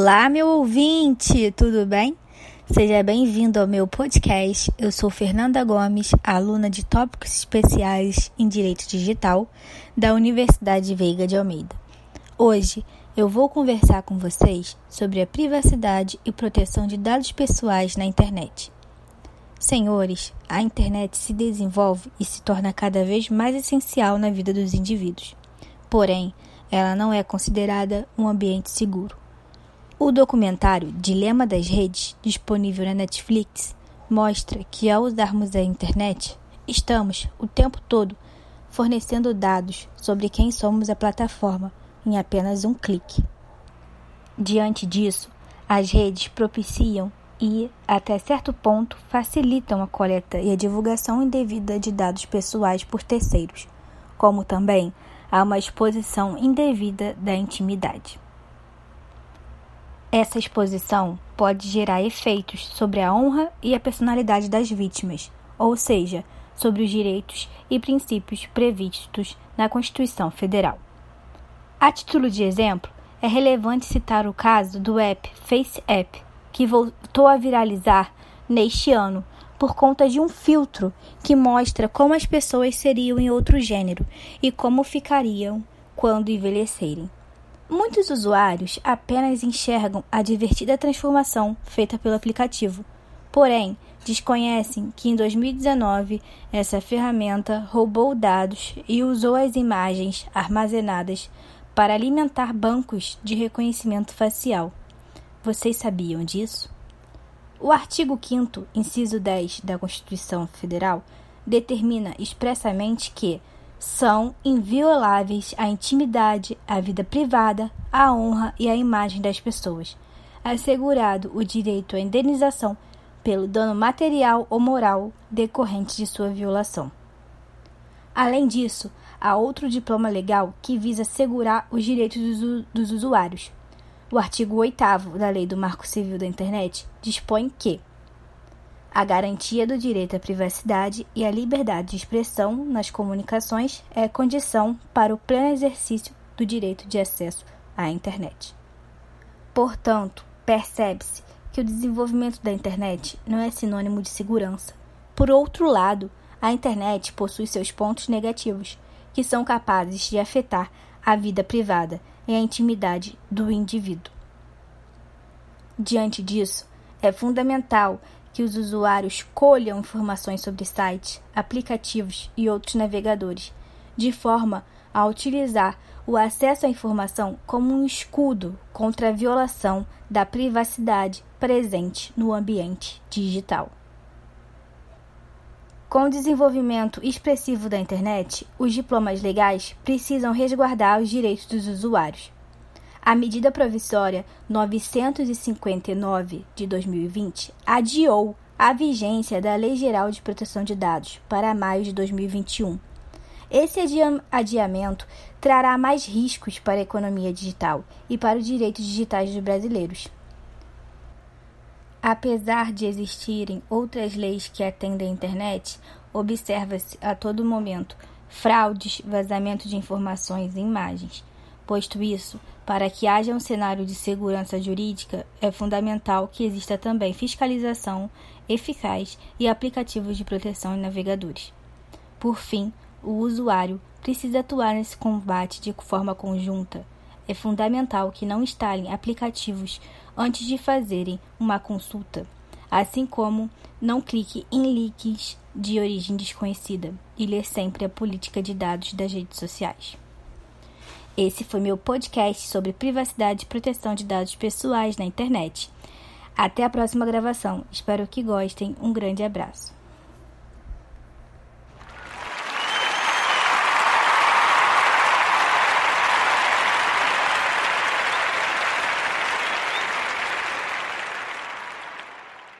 Olá, meu ouvinte, tudo bem? Seja bem-vindo ao meu podcast. Eu sou Fernanda Gomes, aluna de tópicos especiais em Direito Digital da Universidade Veiga de Almeida. Hoje eu vou conversar com vocês sobre a privacidade e proteção de dados pessoais na internet. Senhores, a internet se desenvolve e se torna cada vez mais essencial na vida dos indivíduos. Porém, ela não é considerada um ambiente seguro. O documentário Dilema das Redes, disponível na Netflix, mostra que ao usarmos a internet, estamos o tempo todo fornecendo dados sobre quem somos a plataforma em apenas um clique. Diante disso, as redes propiciam e, até certo ponto, facilitam a coleta e a divulgação indevida de dados pessoais por terceiros, como também há uma exposição indevida da intimidade. Essa exposição pode gerar efeitos sobre a honra e a personalidade das vítimas, ou seja, sobre os direitos e princípios previstos na Constituição Federal. A título de exemplo, é relevante citar o caso do app FaceApp, que voltou a viralizar neste ano por conta de um filtro que mostra como as pessoas seriam em outro gênero e como ficariam quando envelhecerem. Muitos usuários apenas enxergam a divertida transformação feita pelo aplicativo, porém desconhecem que em 2019 essa ferramenta roubou dados e usou as imagens armazenadas para alimentar bancos de reconhecimento facial. Vocês sabiam disso? O artigo 5, inciso 10 da Constituição Federal, determina expressamente que são invioláveis a intimidade, a vida privada, a honra e a imagem das pessoas, assegurado o direito à indenização pelo dano material ou moral decorrente de sua violação. Além disso, há outro diploma legal que visa assegurar os direitos dos, dos usuários. O artigo 8 da Lei do Marco Civil da Internet dispõe que a garantia do direito à privacidade e à liberdade de expressão nas comunicações é condição para o pleno exercício do direito de acesso à internet. Portanto, percebe-se que o desenvolvimento da internet não é sinônimo de segurança. Por outro lado, a internet possui seus pontos negativos, que são capazes de afetar a vida privada e a intimidade do indivíduo. Diante disso, é fundamental que os usuários colham informações sobre sites, aplicativos e outros navegadores, de forma a utilizar o acesso à informação como um escudo contra a violação da privacidade presente no ambiente digital. Com o desenvolvimento expressivo da internet, os diplomas legais precisam resguardar os direitos dos usuários. A medida provisória 959 de 2020 adiou a vigência da Lei Geral de Proteção de Dados para maio de 2021. Esse adiamento trará mais riscos para a economia digital e para os direitos digitais dos brasileiros. Apesar de existirem outras leis que atendem à internet, observa-se a todo momento fraudes, vazamento de informações e imagens. Posto isso, para que haja um cenário de segurança jurídica, é fundamental que exista também fiscalização eficaz e aplicativos de proteção em navegadores. Por fim, o usuário precisa atuar nesse combate de forma conjunta. É fundamental que não instalem aplicativos antes de fazerem uma consulta, assim como não clique em links de origem desconhecida e ler sempre a política de dados das redes sociais. Esse foi meu podcast sobre privacidade e proteção de dados pessoais na internet. Até a próxima gravação. Espero que gostem. Um grande abraço.